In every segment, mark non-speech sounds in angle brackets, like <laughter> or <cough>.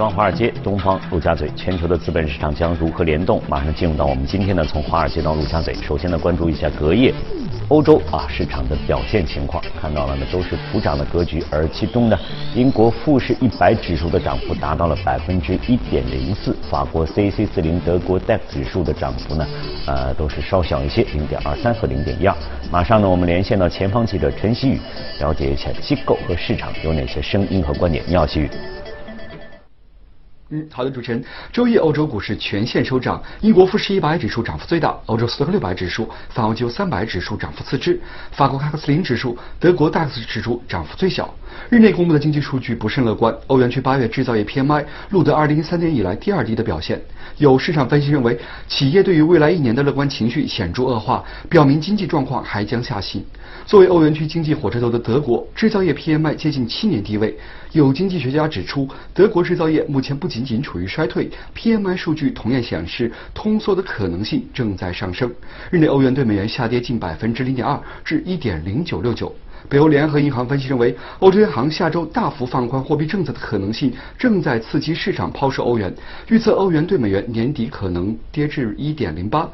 西方华尔街，东方陆家嘴，全球的资本市场将如何联动？马上进入到我们今天呢，从华尔街到陆家嘴。首先呢，关注一下隔夜欧洲啊市场的表现情况，看到了呢都是普涨的格局，而其中呢，英国富时一百指数的涨幅达到了百分之一点零四，法国 C C 四零、德国 DAX 指数的涨幅呢，呃都是稍小一些，零点二三和零点一二。马上呢，我们连线到前方记者陈曦宇，了解一下机构和市场有哪些声音和观点。你好，曦宇。嗯，好的，主持人。周一，欧洲股市全线收涨，英国富时一百指数涨幅最大，欧洲斯托克六百指数、泛欧 G 三百指数涨幅次之，法国卡克斯林指数、德国 DAX 指数涨幅最小。日内公布的经济数据不甚乐观，欧元区八月制造业 PMI 录得二零一三年以来第二低的表现。有市场分析认为，企业对于未来一年的乐观情绪显著恶化，表明经济状况还将下行。作为欧元区经济火车头的德国，制造业 PMI 接近七年低位。有经济学家指出，德国制造业目前不仅仅处于衰退，PMI 数据同样显示通缩的可能性正在上升。日内欧元对美元下跌近百分之零点二，至一点零九六九。北欧联合银行分析认为，欧洲央行下周大幅放宽货币政策的可能性正在刺激市场抛售欧元，预测欧元对美元年底可能跌至一点零八。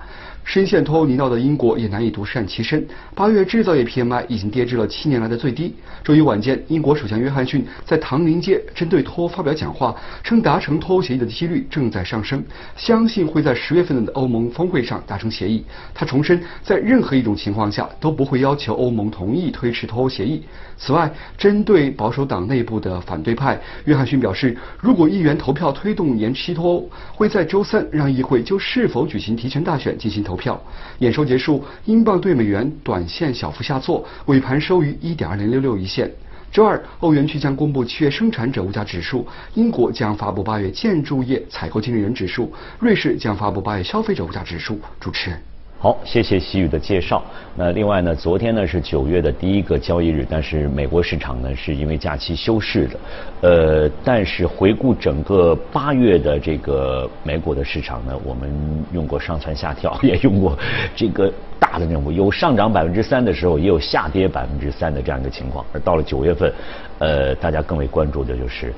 深陷脱欧泥淖的英国也难以独善其身。八月制造业 PMI 已经跌至了七年来的最低。周一晚间，英国首相约翰逊在唐宁街针对脱欧发表讲话，称达成脱欧协议的几率正在上升，相信会在十月份的欧盟峰会上达成协议。他重申，在任何一种情况下都不会要求欧盟同意推迟脱欧协议。此外，针对保守党内部的反对派，约翰逊表示，如果议员投票推动延期脱欧，会在周三让议会就是否举行提前大选进行投。票验收结束，英镑对美元短线小幅下挫，尾盘收于一点二零六六一线。周二，欧元区将公布七月生产者物价指数，英国将发布八月建筑业采购经理人指数，瑞士将发布八月消费者物价指数。主持人。好，谢谢西宇的介绍。那另外呢，昨天呢是九月的第一个交易日，但是美国市场呢是因为假期休市的。呃，但是回顾整个八月的这个美股的市场呢，我们用过上蹿下跳，<laughs> 也用过这个大的任务，有上涨百分之三的时候，也有下跌百分之三的这样一个情况。而到了九月份，呃，大家更为关注的就是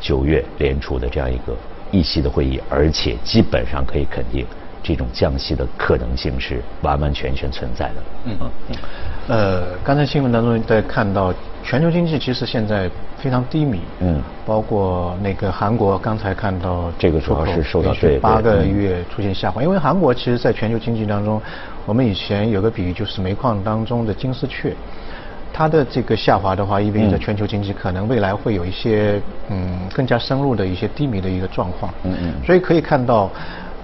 九月联储的这样一个议息的会议，而且基本上可以肯定。这种降息的可能性是完完全全存在的。嗯嗯。呃，刚才新闻当中在看到全球经济其实现在非常低迷。嗯。包括那个韩国，刚才看到这个主要是受到对八个月出现下滑，因为韩国其实在全球经济当中，我们以前有个比喻就是煤矿当中的金丝雀，它的这个下滑的话，意味着全球经济可能未来会有一些嗯更加深入的一些低迷的一个状况。嗯嗯。所以可以看到。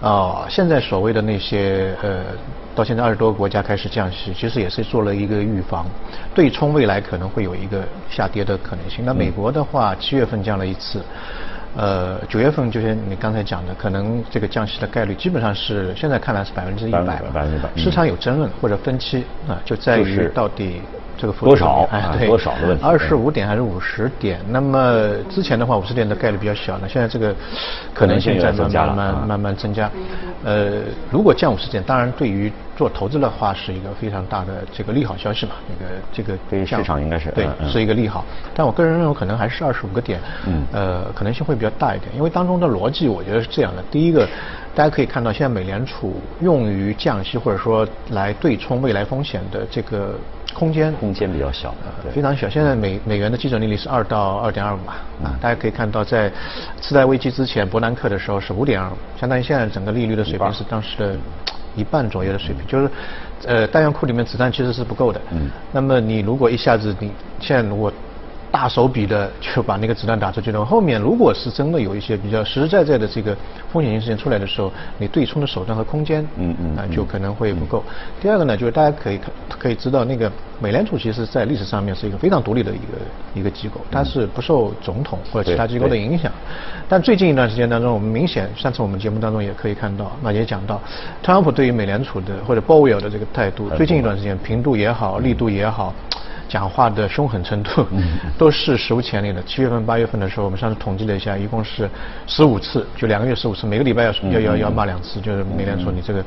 啊，现在所谓的那些呃，到现在二十多个国家开始降息，其实也是做了一个预防，对冲未来可能会有一个下跌的可能性。那美国的话，七月份降了一次，呃，九月份就像你刚才讲的，可能这个降息的概率基本上是现在看来是百分之一百了。百分之百。市场有争论或者分歧啊，就在于到底。这个幅度多少？哎，对，多少的问题？二十五点还是五十点？那么之前的话，五十点的概率比较小，那现在这个可能性在慢慢慢慢增加。呃，如果降五十点，当然对于做投资的话是一个非常大的这个利好消息嘛。那个这个对市场应该是对是一个利好。但我个人认为可能还是二十五个点，嗯，呃，可能性会比较大一点，因为当中的逻辑我觉得是这样的：第一个，大家可以看到，现在美联储用于降息或者说来对冲未来风险的这个。空间空间比较小，非常小。现在美美元的基准利率是二到二点二五嘛，啊，大家可以看到，在次贷危机之前，伯南克的时候是五点二五，相当于现在整个利率的水平是当时的一半左右的水平，就是，呃，弹药库里面子弹其实是不够的。嗯。那么你如果一下子你现在如果大手笔的就把那个子弹打出去的话。后面如果是真的有一些比较实实在在的这个风险性事件出来的时候，你对冲的手段和空间，嗯嗯，啊就可能会不够。第二个呢，就是大家可以看可以知道，那个美联储其实在历史上面是一个非常独立的一个一个机构，它是不受总统或者其他机构的影响。但最近一段时间当中，我们明显上次我们节目当中也可以看到，那也讲到，特朗普对于美联储的或者鲍威尔的这个态度，最近一段时间频度也好，力度也好。讲话的凶狠程度 <laughs> 都是史无前例的。七月份、八月份的时候，我们上次统计了一下，一共是十五次，就两个月十五次，每个礼拜要要要要骂两次，就是美联储你这个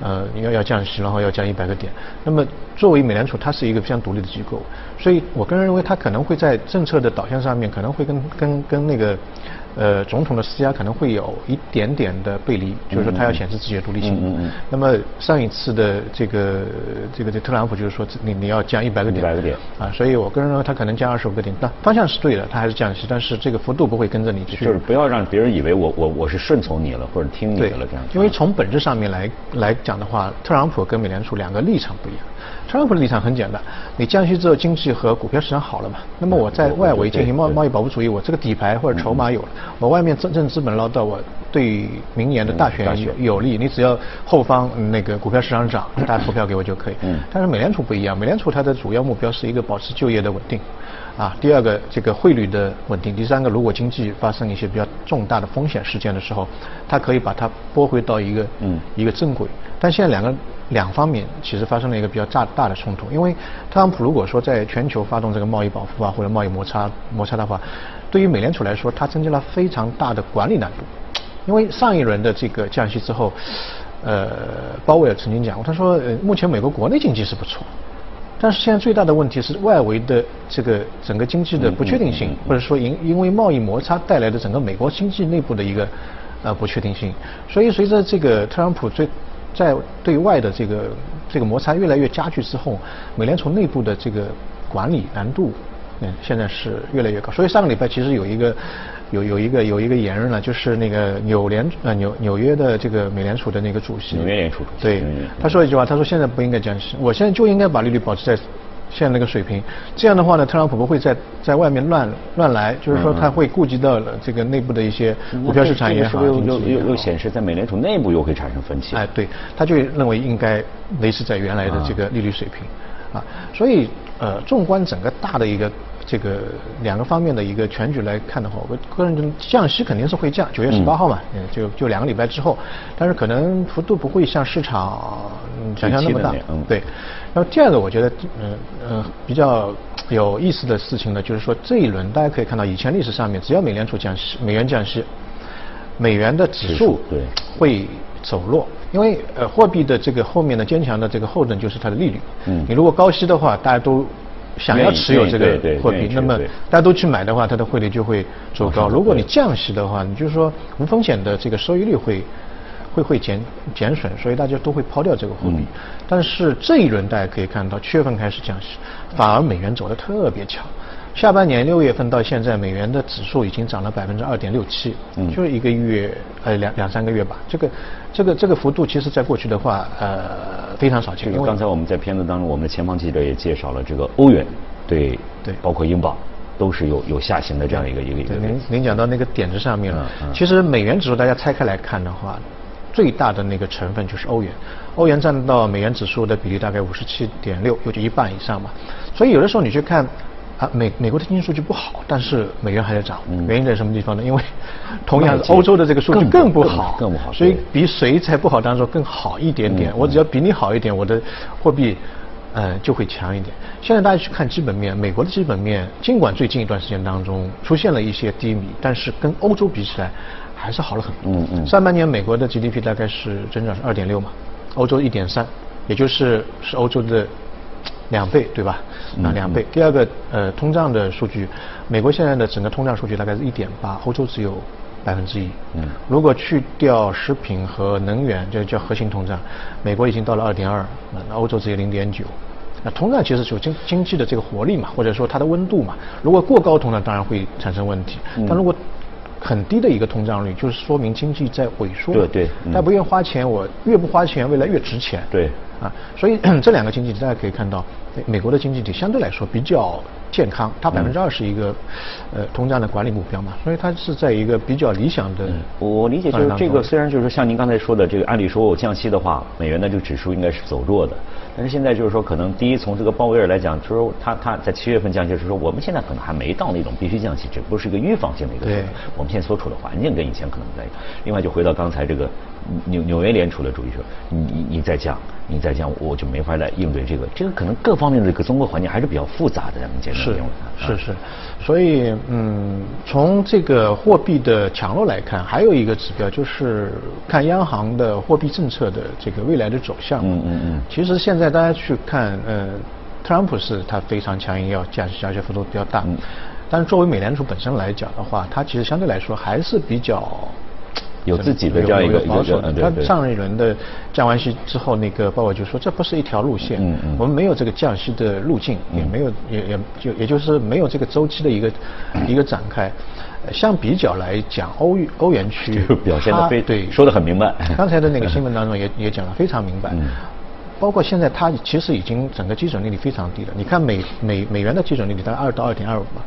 呃要要降息，然后要降一百个点。那么作为美联储，它是一个非常独立的机构，所以我个人认为它可能会在政策的导向上面可能会跟跟跟那个呃，总统的施压可能会有一点点的背离，就是说他要显示自己的独立性。嗯嗯。那么上一次的这个这个这特朗普就是说你你要降一百个点。一百个点。啊，所以我个人认为他可能降二十五个点，但方向是对的，他还是降息，但是这个幅度不会跟着你去。就是不要让别人以为我我我是顺从你了或者听你的了这样。因为从本质上面来来讲的话，特朗普跟美联储两个立场不一样。特朗普的立场很简单，你降息之后经济和股票市场好了嘛？那么我在外围进行贸贸易保护主义，我这个底牌或者筹码有了，我外面真正资本捞到，我对明年的大选有有利。你只要后方那个股票市场涨，<laughs> 大家投票给我就可以。但是美联储不一样，美联储它的主要目标是一个保持就业的稳定。啊，第二个这个汇率的稳定，第三个如果经济发生一些比较重大的风险事件的时候，它可以把它拨回到一个嗯一个正轨。但现在两个两方面其实发生了一个比较大大的冲突，因为特朗普如果说在全球发动这个贸易保护啊或者贸易摩擦摩擦的话，对于美联储来说，它增加了非常大的管理难度。因为上一轮的这个降息之后，呃，鲍威尔曾经讲过，他说呃目前美国国内经济是不错。但是现在最大的问题是外围的这个整个经济的不确定性，或者说因因为贸易摩擦带来的整个美国经济内部的一个呃不确定性。所以随着这个特朗普最在对外的这个这个摩擦越来越加剧之后，美联储内部的这个管理难度嗯现在是越来越高。所以上个礼拜其实有一个。有有一个有一个言论呢，就是那个纽联呃纽纽约的这个美联储的那个主席，纽约联储主席，对，他说一句话，他说现在不应该降息，我现在就应该把利率保持在现在那个水平，这样的话呢，特朗普不会在在外面乱乱来，就是说他会顾及到了这个内部的一些股票市场也好，又又又又显示在美联储内部又会产生分歧，哎，对，他就认为应该维持在原来的这个利率水平，啊，所以呃，纵观整个大的一个。这个两个方面的一个全局来看的话，我个人觉得降息肯定是会降，九月十八号嘛，嗯，就就两个礼拜之后，但是可能幅度不会像市场想象那么大，嗯，对。然后第二个，我觉得嗯嗯比较有意思的事情呢，就是说这一轮大家可以看到，以前历史上面只要美联储降息，美元降息，美元的指数对会走弱，因为呃货币的这个后面的坚强的这个后盾就是它的利率，嗯，你如果高息的话，大家都。想要持有这个货币，那么大家都去买的话，它的汇率就会走高。如果你降息的话，你就是说无风险的这个收益率会会会减减损，所以大家都会抛掉这个货币。但是这一轮大家可以看到，七月份开始降息，反而美元走的特别强。下半年六月份到现在，美元的指数已经涨了百分之二点六七，就是一个月呃两两三个月吧。这个这个这个幅度，其实在过去的话呃非常少见。因为刚才我们在片子当中，我们的前方记者也介绍了这个欧元对对，包括英镑都是有有下行的这样一个一个一个。您您讲到那个点子上面了，其实美元指数大家拆开来看的话，最大的那个成分就是欧元，欧元占到美元指数的比例大概五十七点六，有就一半以上嘛。所以有的时候你去看。啊，美美国的经济数据不好，但是美元还在涨，原因在什么地方呢？因为 <laughs> 同样欧洲的这个数据更不好，更不好，所以比谁在不好当中更好一点点。我只要比你好一点，我的货币呃就会强一点。现在大家去看基本面，美国的基本面尽管最近一段时间当中出现了一些低迷，但是跟欧洲比起来还是好了很多。嗯嗯。上半年美国的 GDP 大概是增长是二点六嘛，欧洲一点三，也就是是欧洲的。两倍对吧？啊，两倍。第二个，呃，通胀的数据，美国现在的整个通胀数据大概是一点八，欧洲只有百分之一。嗯。如果去掉食品和能源，就叫核心通胀，美国已经到了二点二，那欧洲只有零点九。那通胀其实就经经济的这个活力嘛，或者说它的温度嘛。如果过高通胀，当然会产生问题。但如果很低的一个通胀率，就是说明经济在萎缩。对对。他不愿花钱，我越不花钱，未来越值钱。对。啊，所以 <clears throat> 这两个经济体大家可以看到，美国的经济体相对来说比较健康，它百分之二是一个呃通胀的管理目标嘛，所以它是在一个比较理想的。我理解就是这个，虽然就是像您刚才说的这个，按理说我降息的话，美元的这个指数应该是走弱的，但是现在就是说，可能第一从这个鲍威尔来讲，就是说他他在七月份降息是说，我们现在可能还没到那种必须降息，只不过是一个预防性的一个。对。我们现在所处的环境跟以前可能不太一样。另外就回到刚才这个纽纽约联储的主席说，你你你再降。你再降，我就没法来应对这个。这个可能各方面的这个综合环境还是比较复杂的。咱们简单是是是，所以嗯，从这个货币的强弱来看，还有一个指标就是看央行的货币政策的这个未来的走向。嗯嗯嗯。其实现在大家去看，呃，特朗普是他非常强硬，要降息，而且幅度比较大。嗯但是作为美联储本身来讲的话，它其实相对来说还是比较。有自己的这样一个保守的。他上一轮的降完息之后，那个鲍威就说这不是一条路线，嗯嗯，我们没有这个降息的路径，也没有也也就也就是没有这个周期的一个一个展开。相比较来讲，欧欧元区 <laughs> 表现的非对说的很明白。刚才的那个新闻当中也也讲的 <laughs> 非常明白，包括现在它其实已经整个基准利率非常低了。你看美美美元的基准利率大概二到二点二五嘛，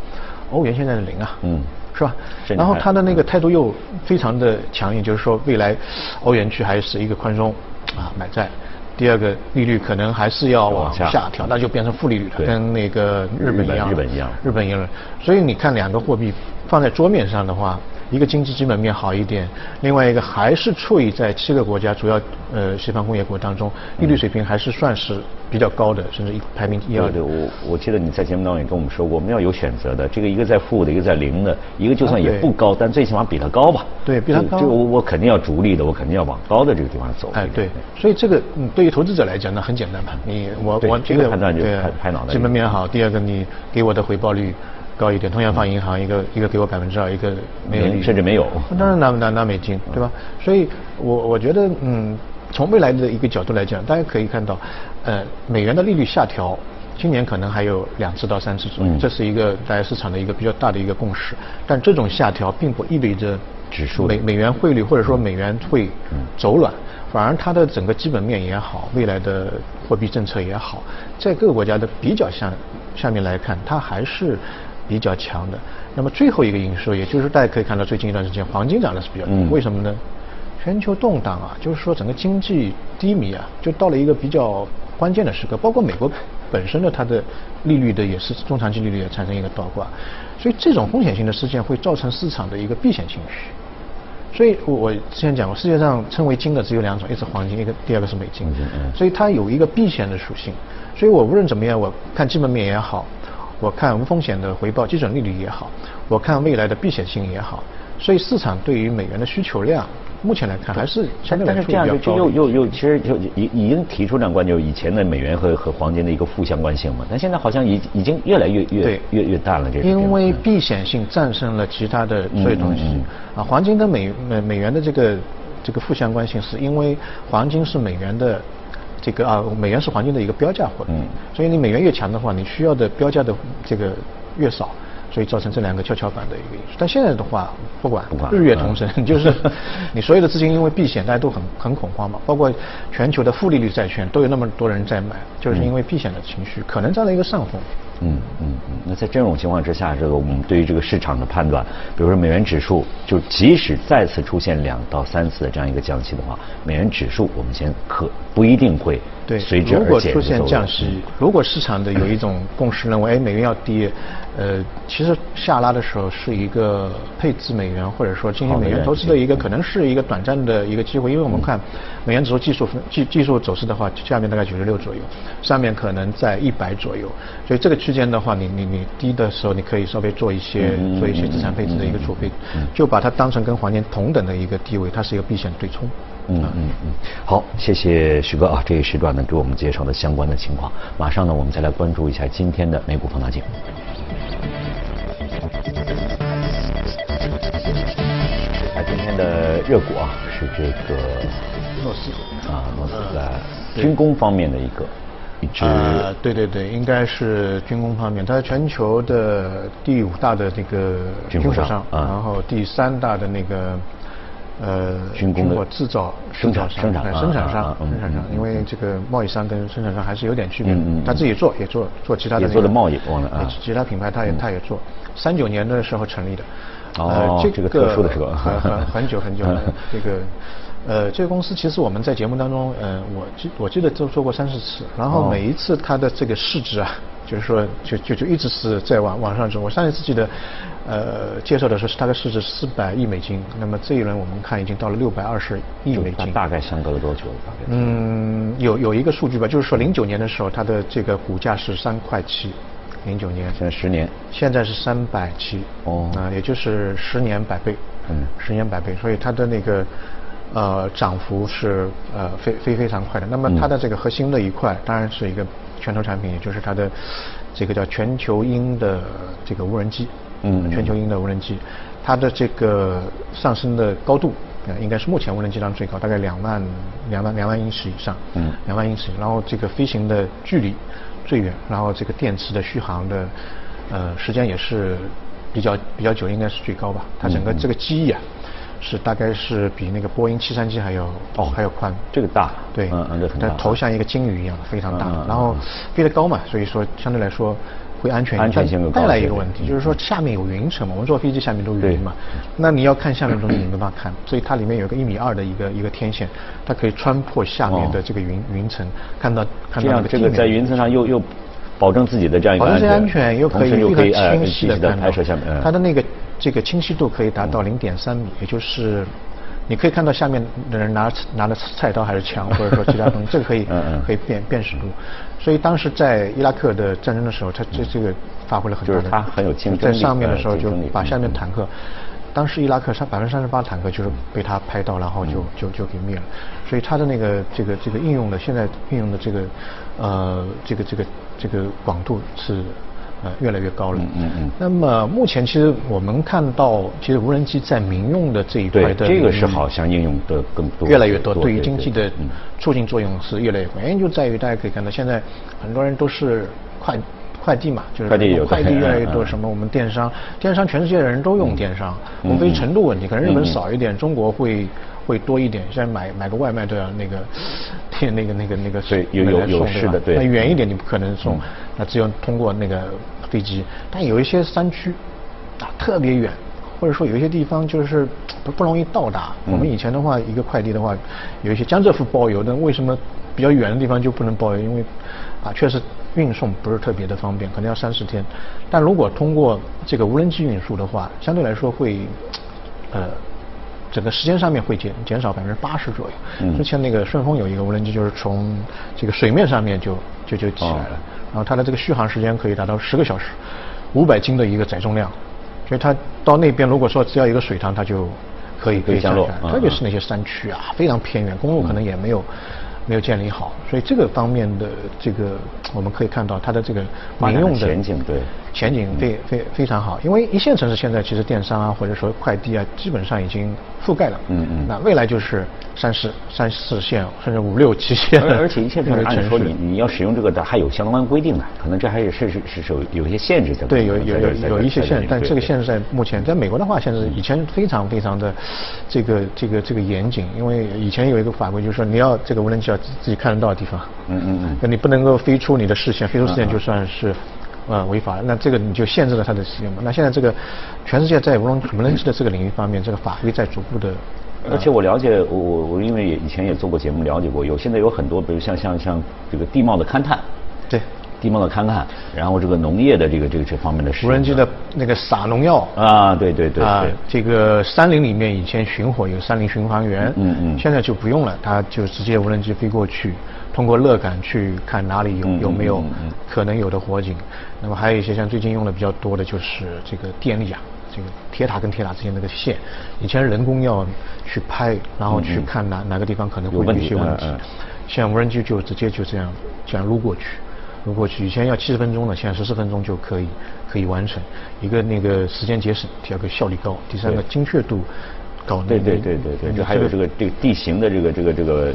欧元现在是零啊。嗯。是吧？然后他的那个态度又非常的强硬，就是说未来欧元区还是一个宽松啊买债，第二个利率可能还是要往下调，那就变成负利率了，跟那个日本一样。日本一样。日本一样。所以你看两个货币放在桌面上的话。一个经济基本面好一点，另外一个还是处于在七个国家主要呃西方工业国当中，利率水平还是算是比较高的，甚至一排名一二。对，我我记得你在节目当中也跟我们说过，我们要有选择的，这个一个在负的，一个在零的，一个就算也不高，但最起码比它高吧。对，比它高。这个我我肯定要逐利的，我肯定要往高的这个地方走。哎，对。所以这个嗯，对于投资者来讲呢，很简单嘛，你我我这个判断就拍拍脑袋。基本面好，第二个你给我的回报率。高一点，同样放银行，一个一个给我百分之二，一个没有，甚至没有。当然拿拿拿美金，对吧？所以，我我觉得，嗯，从未来的一个角度来讲，大家可以看到，呃，美元的利率下调，今年可能还有两次到三次左右，这是一个大家市场的一个比较大的一个共识。但这种下调并不意味着指数美美元汇率或者说美元会走软，反而它的整个基本面也好，未来的货币政策也好，在各个国家的比较下下面来看，它还是。比较强的，那么最后一个因素，也就是大家可以看到最近一段时间黄金涨的是比较多，为什么呢？全球动荡啊，就是说整个经济低迷啊，就到了一个比较关键的时刻。包括美国本身的它的利率的也是中长期利率也产生一个倒挂，所以这种风险性的事件会造成市场的一个避险情绪。所以我我之前讲过，世界上称为金的只有两种，一是黄金，一个第二个是美金，所以它有一个避险的属性。所以我无论怎么样，我看基本面也好。我看无风险的回报基准利率也好，我看未来的避险性也好，所以市场对于美元的需求量，目前来看还是相对来说比较高。但是这样就又又又其实就已已经提出两观，就以前的美元和和黄金的一个负相关性嘛。但现在好像已已经越来越越越越淡了。这因为避险性战胜了其他的所有东西啊。黄金跟美美美元的这个这个负相关性，是因为黄金是美元的。这个啊，美元是黄金的一个标价货币，所以你美元越强的话，你需要的标价的这个越少，所以造成这两个跷跷板的一个因素。但现在的话，不管日月同升，就是 <laughs> 你所有的资金因为避险，大家都很很恐慌嘛，包括全球的负利率债券都有那么多人在买，就是因为避险的情绪可能占了一个上风。嗯嗯嗯，那在这种情况之下，这个我们对于这个市场的判断，比如说美元指数，就即使再次出现两到三次的这样一个降息的话，美元指数我们先可不一定会对随之而减。如果出现降息，如果市场的有一种共识认为，哎，美元要跌，呃，其实下拉的时候是一个配置美元或者说进行美元投资的一个，可能是一个短暂的一个机会，因为我们看美元指数技术分技技术走势的话，下面大概九十六左右，上面可能在一百左右，所以这个。区间的话，你你你低的时候，你可以稍微做一些做一些资产配置的一个储备，就把它当成跟黄金同等的一个地位，它是一个避险对冲。嗯嗯嗯。好，谢谢徐哥啊，这一时段呢给我们介绍的相关的情况。马上呢，我们再来关注一下今天的美股放大镜。啊，今天的热股啊是这个诺斯啊，诺斯在军工方面的一个。啊，对对对，应该是军工方面，它是全球的第五大的这个军火商，然后第三大的那个呃军工的制造生产生产生产商生产商，因为这个贸易商跟生产商还是有点区别，他自己做也做做其他的做的贸易，忘了啊，其他品牌他也他也做，三九年的时候成立的，哦，这个特殊的时候，很很很久很久了，<laughs> 这个。呃，这个公司其实我们在节目当中，呃，我记我记得都做过三四次，然后每一次它的这个市值啊，就是说就就就一直是在往往上走。我上一次记得，呃，介绍的时候是大概市值四百亿美金，那么这一轮我们看已经到了六百二十亿美金。大概相隔了多久？大概？嗯，有有一个数据吧，就是说零九年的时候它的这个股价是三块七，零九年。现在十年。现在是三百七。哦。啊，也就是十年百倍。嗯。十年百倍，所以它的那个。呃，涨幅是呃非非非常快的。那么它的这个核心的一块，当然是一个拳头产品，也就是它的这个叫全球鹰的这个无人机。嗯，全球鹰的无人机，它的这个上升的高度，呃，应该是目前无人机当中最高，大概两万两万两万英尺以上，嗯，两万英尺，然后这个飞行的距离最远，然后这个电池的续航的呃时间也是比较比较久，应该是最高吧，它整个这个机翼啊。是大概是比那个波音七三七还要哦还要宽，这个大，对，嗯嗯，这很大，头像一个鲸鱼一样，非常大，然后飞得高嘛，所以说相对来说会安全，安全性。带来一个问题就是说下面有云层嘛，我们坐飞机下面都有云嘛，那你要看下面的东西你没办法看，所以它里面有个一米二的一个一个天线，它可以穿破下面的这个云云层，看到看到这个在云层上又又保证自己的这样一个安全，又可以非常清晰的拍摄下面，它的那个。这个清晰度可以达到零点三米，也就是你可以看到下面的人拿拿的菜刀还是枪，或者说其他东西，<laughs> 这个可以可以辨辨识度。所以当时在伊拉克的战争的时候，他这这个发挥了很大的，就是他很有竞争力。在上面的时候就把下面坦克，当时伊拉克三百分之三十八坦克就是被他拍到，然后就就就给灭了。所以他的那个这个这个应用的现在应用的这个呃这个这个这个广度是。呃，越来越高了。嗯嗯。那么目前其实我们看到，其实无人机在民用的这一块的，这个是好像应用的更多，越来越多。对于经济的促进作用是越来越高。原因就在于大家可以看到，现在很多人都是快快递嘛，就是快递快递 <laughs> 越来越多。什么我们电商，电商全世界的人都用电商，无非程度问题，可能日本少一点，中国会会多一点。现在买买个外卖都要那个贴那个那个那个对有有有是的对。那远一点你不可能送。那只有通过那个飞机，但有一些山区啊特别远，或者说有一些地方就是不不容易到达。我们以前的话，一个快递的话，有一些江浙沪包邮，但为什么比较远的地方就不能包邮？因为啊，确实运送不是特别的方便，可能要三四天。但如果通过这个无人机运输的话，相对来说会呃整个时间上面会减减少百分之八十左右。之前那个顺丰有一个无人机，就是从这个水面上面就就就起来了。然后它的这个续航时间可以达到十个小时，五百斤的一个载重量，所以它到那边如果说只要一个水塘，它就可以可以降落。特别是那些山区啊，非常偏远，公路可能也没有。没有建立好，所以这个方面的这个我们可以看到它的这个民用的前景对。前景非非非常好，因为一线城市现在其实电商啊或者说快递啊基本上已经覆盖了，嗯嗯，那未来就是三四三四线甚至五六七线，而且一线城市 <laughs> 按说你你要使用这个的还有相关规定的，可能这还是是是是有有一些限制的。对，有有有有一些限制，但这个限制在目前在美国的话，现在以前非常非常的这个这个这个严谨，因为以前有一个法规就是说你要这个无人机要。自己看得到的地方，嗯嗯嗯，那你不能够飞出你的视线，飞出视线就算是，呃，违法了。那这个你就限制了它的使用嘛。那现在这个全世界在无人无人机的这个领域方面，这个法规在逐步的。而且我了解，我我我因为以前也做过节目，了解过，有现在有很多，比如像像像这个地貌的勘探，对。地貌的勘探，然后这个农业的这个这个这方面的无人机的那个撒农药。啊，对对对啊，这个山林里面以前巡火有山林巡防员，嗯嗯，现在就不用了，他就直接无人机飞过去，通过乐感去看哪里有有没有可能有的火警。那么还有一些像最近用的比较多的就是这个电力啊，这个铁塔跟铁塔之间那个线，以前人工要去拍，然后去看哪哪个地方可能会有一些问题，像无人机就直接就这样这样撸过去。过去以前要七十分钟呢，现在十四分钟就可以可以完成。一个那个时间节省，第二个效率高，第三个精确度高。对对对对对，还有这个这个地形的这个这个这个。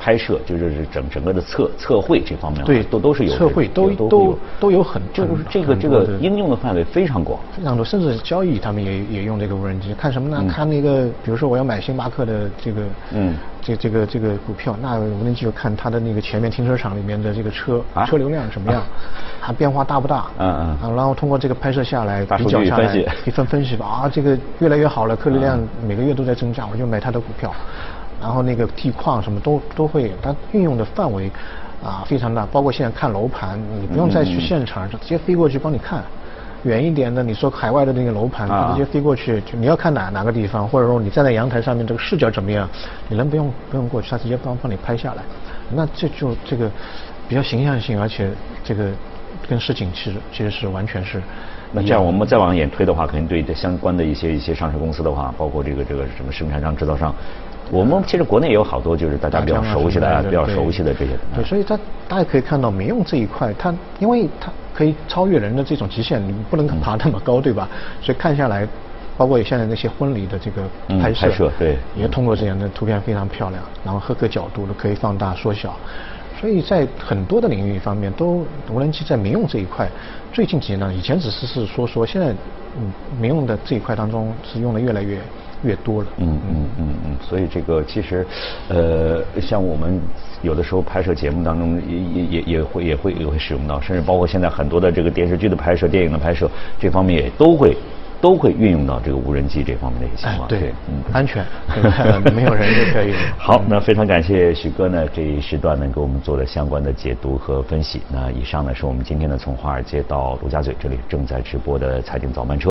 拍摄就是整整个的测测绘这方面，对，都都是有测绘，都都都有。很就是这个这个应用的范围非常广，非常多，甚至交易他们也也用这个无人机，看什么呢？看那个，比如说我要买星巴克的这个，嗯，这这个这个股票，那无人机就看它的那个前面停车场里面的这个车车流量什么样，它变化大不大？嗯嗯，啊，然后通过这个拍摄下来比较下来一份分析吧，啊，这个越来越好了，客流量每个月都在增加，我就买它的股票。然后那个地矿什么都都会，它运用的范围啊非常大，包括现在看楼盘，你不用再去现场，就直接飞过去帮你看。远一点的，你说海外的那个楼盘，直接飞过去，就你要看哪哪个地方，或者说你站在阳台上面，这个视角怎么样，你能不用不用过去，它直接帮帮你拍下来。那这就这个比较形象性，而且这个跟实景其实其实是完全是。那这样我们再往远推的话，肯定对相关的一些一些上市公司的话，包括这个这个什么生产商、制造商。我们其实国内也有好多就是大家比较熟悉的、啊比较熟悉的这些。对，所以它大家可以看到民用这一块，它因为它可以超越人的这种极限，你不能爬那么高，对吧？所以看下来，包括现在那些婚礼的这个拍摄，拍摄对，也通过这样的图片非常漂亮，然后各个角度都可以放大缩小。所以在很多的领域方面，都无人机在民用这一块，最近几年呢，以前只是是说说，现在嗯，民用的这一块当中是用的越来越越多了。嗯嗯嗯嗯，所以这个其实，呃，像我们有的时候拍摄节目当中也也也也会也会也会使用到，甚至包括现在很多的这个电视剧的拍摄、电影的拍摄，这方面也都会。都会运用到这个无人机这方面的一些情况，对，嗯，安全，<laughs> 没有人就可以。<laughs> 好，那非常感谢许哥呢这一时段呢给我们做的相关的解读和分析。那以上呢是我们今天呢从华尔街到陆家嘴这里正在直播的财经早班车。